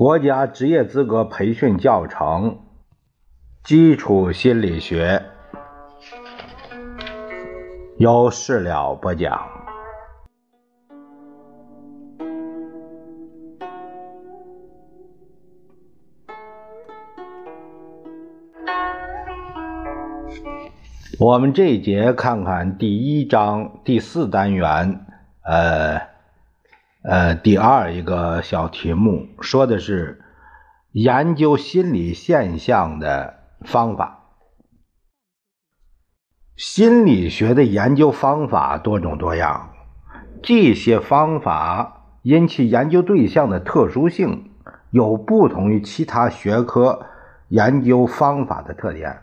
国家职业资格培训教程，基础心理学，由事了播讲。我们这一节看看第一章第四单元，呃。呃，第二一个小题目说的是研究心理现象的方法。心理学的研究方法多种多样，这些方法因其研究对象的特殊性，有不同于其他学科研究方法的特点。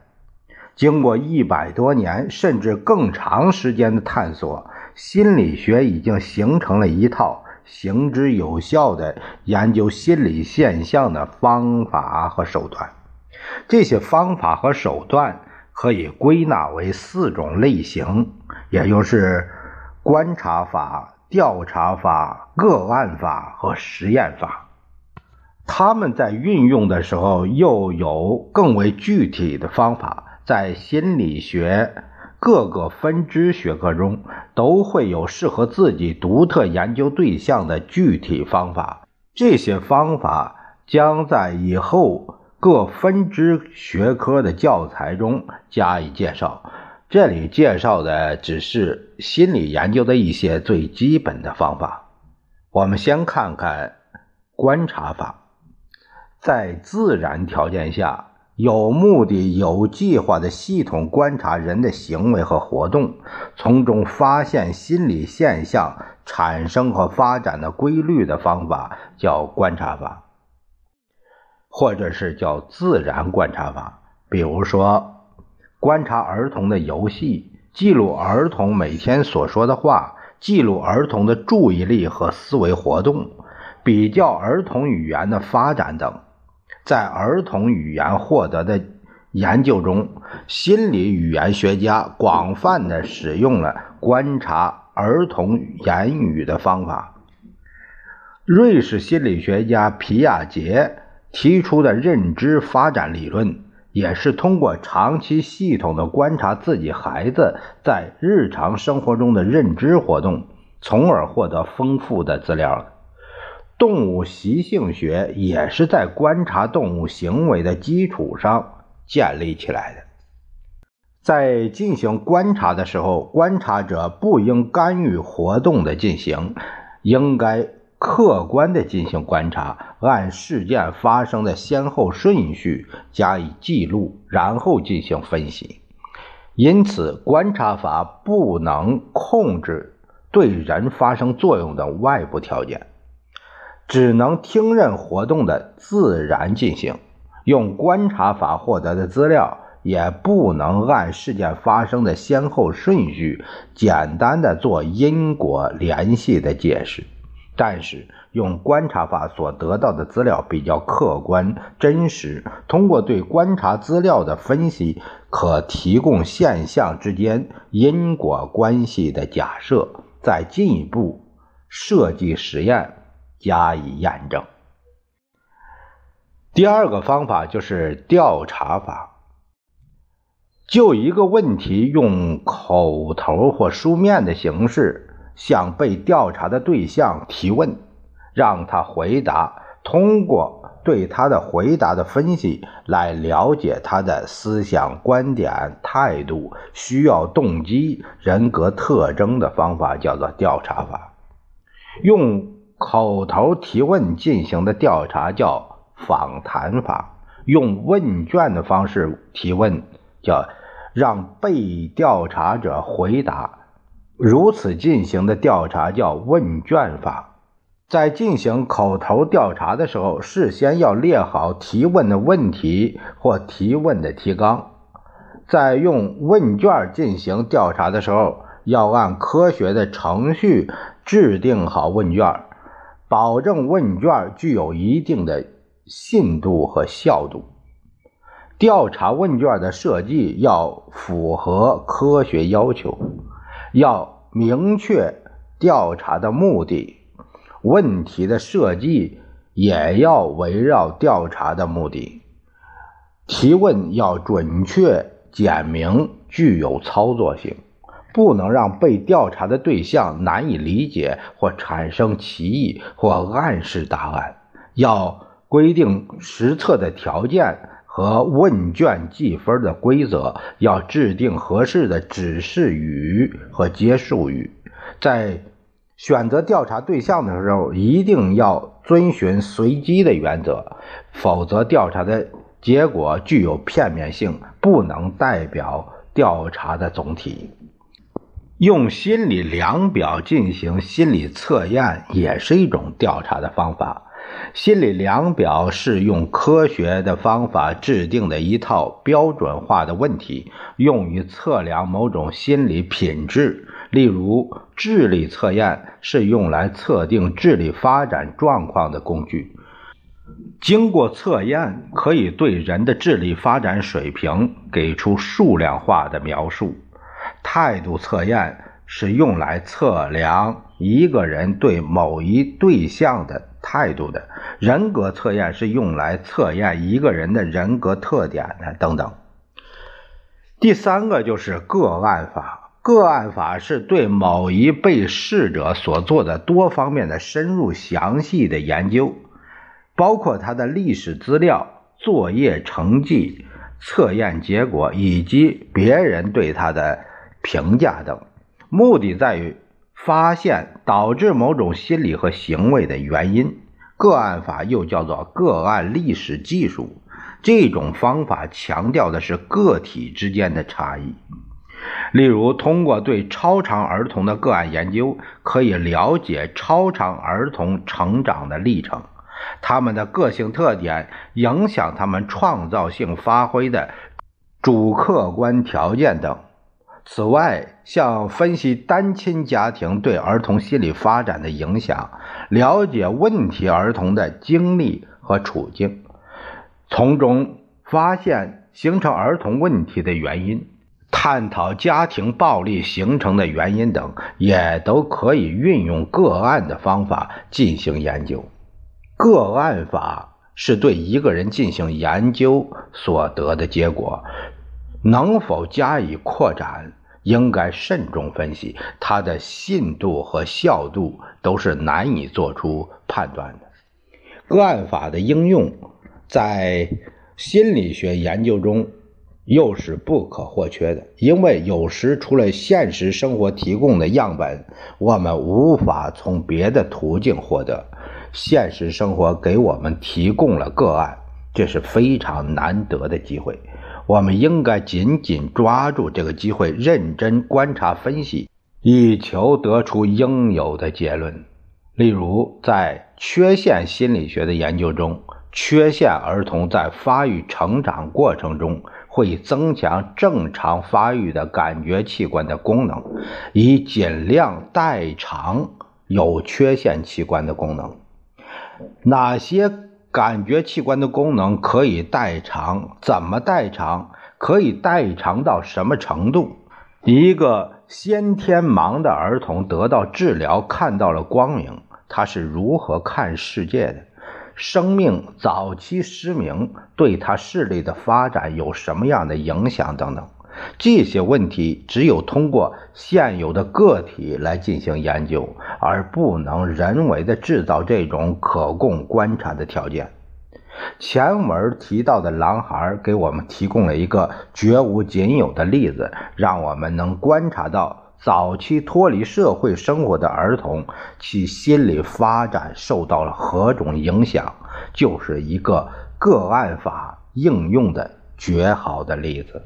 经过一百多年甚至更长时间的探索，心理学已经形成了一套。行之有效的研究心理现象的方法和手段，这些方法和手段可以归纳为四种类型，也就是观察法、调查法、个案法和实验法。他们在运用的时候又有更为具体的方法，在心理学。各个分支学科中都会有适合自己独特研究对象的具体方法，这些方法将在以后各分支学科的教材中加以介绍。这里介绍的只是心理研究的一些最基本的方法。我们先看看观察法，在自然条件下。有目的、有计划的系统观察人的行为和活动，从中发现心理现象产生和发展的规律的方法叫观察法，或者是叫自然观察法。比如说，观察儿童的游戏，记录儿童每天所说的话，记录儿童的注意力和思维活动，比较儿童语言的发展等。在儿童语言获得的研究中，心理语言学家广泛的使用了观察儿童言语的方法。瑞士心理学家皮亚杰提出的认知发展理论，也是通过长期系统的观察自己孩子在日常生活中的认知活动，从而获得丰富的资料的。动物习性学也是在观察动物行为的基础上建立起来的。在进行观察的时候，观察者不应干预活动的进行，应该客观的进行观察，按事件发生的先后顺序加以记录，然后进行分析。因此，观察法不能控制对人发生作用的外部条件。只能听任活动的自然进行，用观察法获得的资料也不能按事件发生的先后顺序简单的做因果联系的解释。但是用观察法所得到的资料比较客观真实，通过对观察资料的分析，可提供现象之间因果关系的假设，再进一步设计实验。加以验证。第二个方法就是调查法，就一个问题用口头或书面的形式向被调查的对象提问，让他回答，通过对他的回答的分析来了解他的思想观点、态度、需要、动机、人格特征的方法叫做调查法，用。口头提问进行的调查叫访谈法，用问卷的方式提问叫让被调查者回答，如此进行的调查叫问卷法。在进行口头调查的时候，事先要列好提问的问题或提问的提纲，在用问卷进行调查的时候，要按科学的程序制定好问卷。保证问卷具有一定的信度和效度。调查问卷的设计要符合科学要求，要明确调查的目的。问题的设计也要围绕调查的目的，提问要准确、简明、具有操作性，不能让被调查的对象难以理解或产生歧义或暗示答案。要规定实测的条件和问卷计分的规则，要制定合适的指示语和结束语，在。选择调查对象的时候，一定要遵循随机的原则，否则调查的结果具有片面性，不能代表调查的总体。用心理量表进行心理测验也是一种调查的方法。心理量表是用科学的方法制定的一套标准化的问题，用于测量某种心理品质。例如，智力测验是用来测定智力发展状况的工具。经过测验，可以对人的智力发展水平给出数量化的描述。态度测验是用来测量一个人对某一对象的态度的。人格测验是用来测验一个人的人格特点的，等等。第三个就是个案法。个案法是对某一被试者所做的多方面的深入详细的研究，包括他的历史资料、作业成绩、测验结果以及别人对他的评价等，目的在于发现导致某种心理和行为的原因。个案法又叫做个案历史技术，这种方法强调的是个体之间的差异。例如，通过对超常儿童的个案研究，可以了解超常儿童成长的历程，他们的个性特点影响他们创造性发挥的主客观条件等。此外，像分析单亲家庭对儿童心理发展的影响，了解问题儿童的经历和处境，从中发现形成儿童问题的原因。探讨家庭暴力形成的原因等，也都可以运用个案的方法进行研究。个案法是对一个人进行研究所得的结果，能否加以扩展，应该慎重分析，它的信度和效度都是难以做出判断的。个案法的应用在心理学研究中。又是不可或缺的，因为有时除了现实生活提供的样本，我们无法从别的途径获得。现实生活给我们提供了个案，这是非常难得的机会。我们应该紧紧抓住这个机会，认真观察分析，以求得出应有的结论。例如，在缺陷心理学的研究中，缺陷儿童在发育成长过程中。会增强正常发育的感觉器官的功能，以尽量代偿有缺陷器官的功能。哪些感觉器官的功能可以代偿？怎么代偿？可以代偿到什么程度？一个先天盲的儿童得到治疗，看到了光明，他是如何看世界的？生命早期失明对他视力的发展有什么样的影响？等等，这些问题只有通过现有的个体来进行研究，而不能人为的制造这种可供观察的条件。前文提到的狼孩给我们提供了一个绝无仅有的例子，让我们能观察到。早期脱离社会生活的儿童，其心理发展受到了何种影响，就是一个个案法应用的绝好的例子。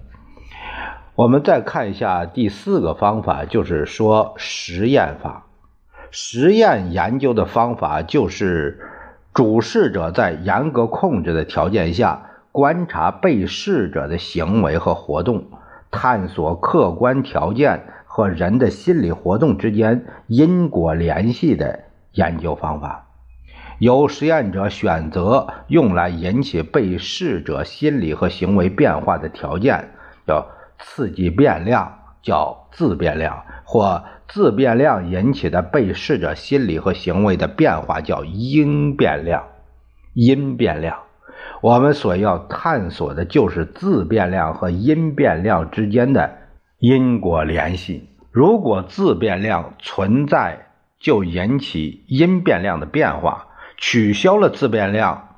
我们再看一下第四个方法，就是说实验法。实验研究的方法就是主事者在严格控制的条件下，观察被试者的行为和活动，探索客观条件。和人的心理活动之间因果联系的研究方法，由实验者选择用来引起被试者心理和行为变化的条件，叫刺激变量，叫自变量，或自变量引起的被试者心理和行为的变化叫因变量。因变量。我们所要探索的就是自变量和因变量之间的因果联系。如果自变量存在，就引起因变量的变化；取消了自变量，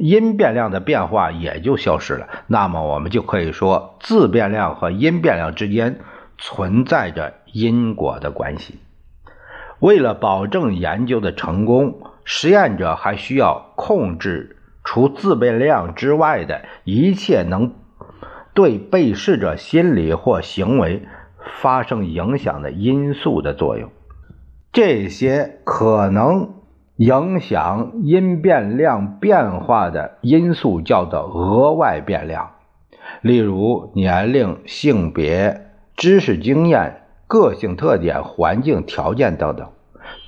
因变量的变化也就消失了。那么，我们就可以说，自变量和因变量之间存在着因果的关系。为了保证研究的成功，实验者还需要控制。除自变量之外的一切能对被试者心理或行为发生影响的因素的作用，这些可能影响因变量变化的因素叫做额外变量，例如年龄、性别、知识经验、个性特点、环境条件等等，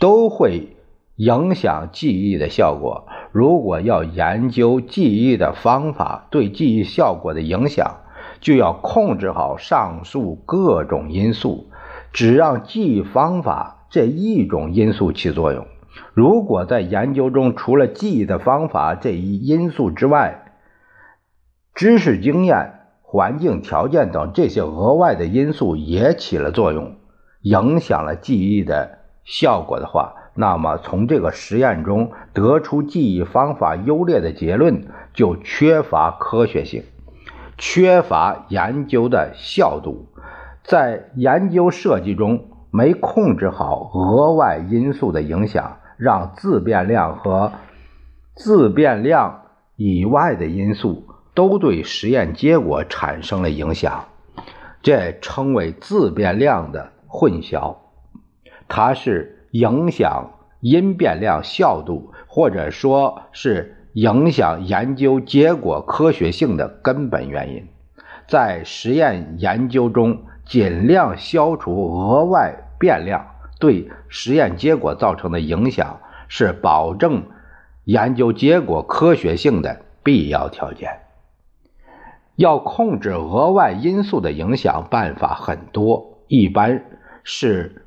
都会影响记忆的效果。如果要研究记忆的方法对记忆效果的影响，就要控制好上述各种因素，只让记忆方法这一种因素起作用。如果在研究中除了记忆的方法这一因素之外，知识经验、环境条件等这些额外的因素也起了作用，影响了记忆的效果的话，那么，从这个实验中得出记忆方法优劣的结论就缺乏科学性，缺乏研究的效度。在研究设计中没控制好额外因素的影响，让自变量和自变量以外的因素都对实验结果产生了影响，这称为自变量的混淆。它是。影响因变量效度，或者说是影响研究结果科学性的根本原因。在实验研究中，尽量消除额外变量对实验结果造成的影响，是保证研究结果科学性的必要条件。要控制额外因素的影响，办法很多，一般是。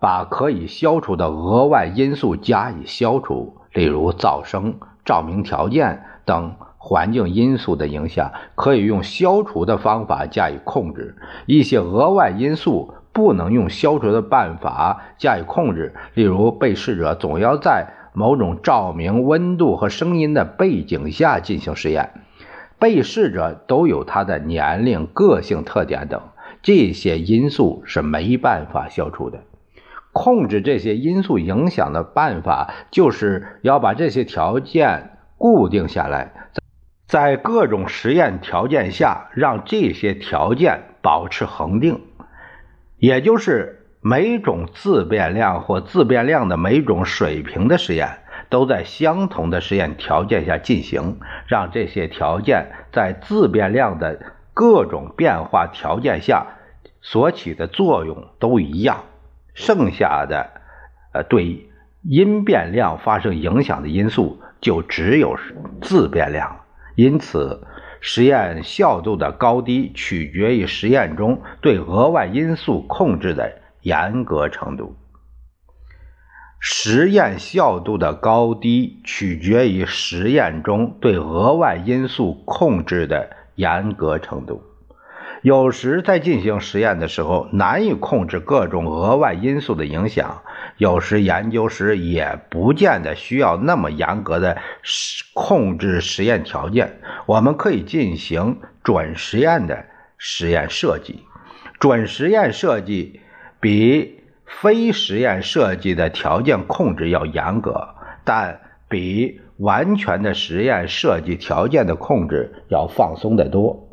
把可以消除的额外因素加以消除，例如噪声、照明条件等环境因素的影响，可以用消除的方法加以控制；一些额外因素不能用消除的办法加以控制，例如被试者总要在某种照明、温度和声音的背景下进行实验，被试者都有他的年龄、个性特点等，这些因素是没办法消除的。控制这些因素影响的办法，就是要把这些条件固定下来，在各种实验条件下，让这些条件保持恒定，也就是每种自变量或自变量的每种水平的实验，都在相同的实验条件下进行，让这些条件在自变量的各种变化条件下所起的作用都一样。剩下的，呃，对因变量发生影响的因素就只有自变量。因此，实验效度的高低取决于实验中对额外因素控制的严格程度。实验效度的高低取决于实验中对额外因素控制的严格程度。有时在进行实验的时候，难以控制各种额外因素的影响；有时研究时也不见得需要那么严格的控制实验条件。我们可以进行准实验的实验设计。准实验设计比非实验设计的条件控制要严格，但比完全的实验设计条件的控制要放松得多。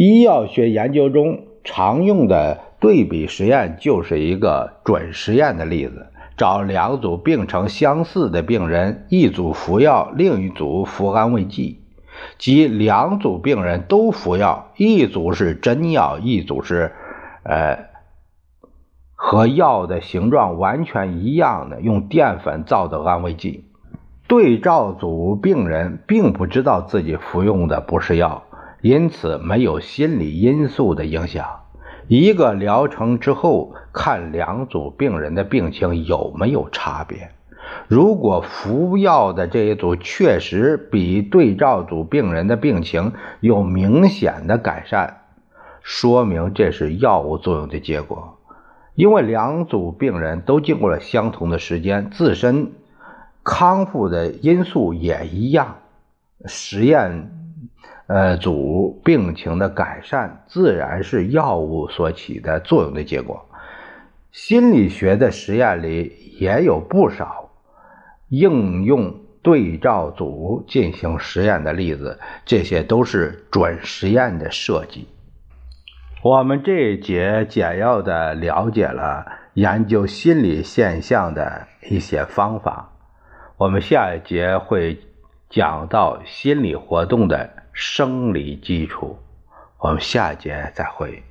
医药学研究中常用的对比实验就是一个准实验的例子。找两组病程相似的病人，一组服药，另一组服安慰剂，即两组病人都服药，一组是真药，一组是呃和药的形状完全一样的用淀粉造的安慰剂。对照组病人并不知道自己服用的不是药。因此，没有心理因素的影响。一个疗程之后，看两组病人的病情有没有差别。如果服药的这一组确实比对照组病人的病情有明显的改善，说明这是药物作用的结果。因为两组病人都经过了相同的时间，自身康复的因素也一样，实验呃组病情的改善自然是药物所起的作用的结果。心理学的实验里也有不少。应用对照组进行实验的例子，这些都是准实验的设计。我们这一节简要的了解了研究心理现象的一些方法，我们下一节会讲到心理活动的生理基础。我们下节再会。